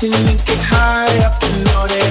person you were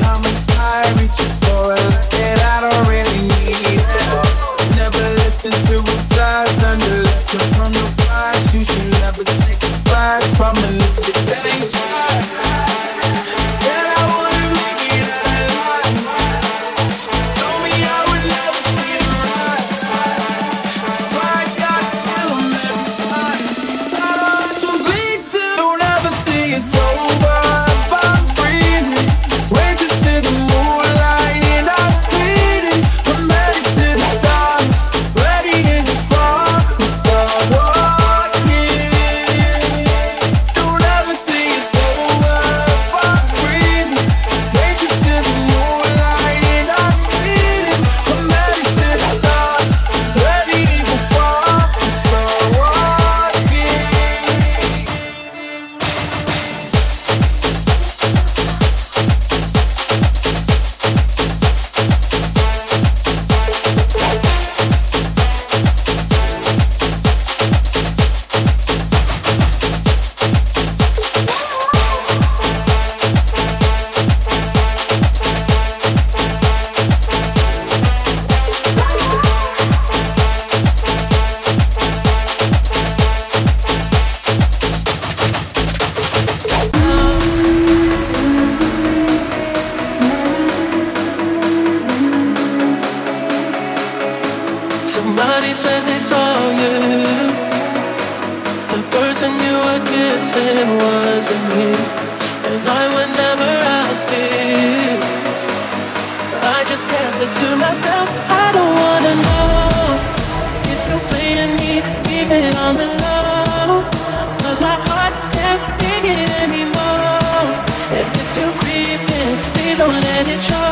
something wasn't here, and I would never ask it. I just kept it to myself. I don't wanna know if you're playing me, leave it on the low. Cause my heart can't take it anymore. And if you're creeping, please don't let it show.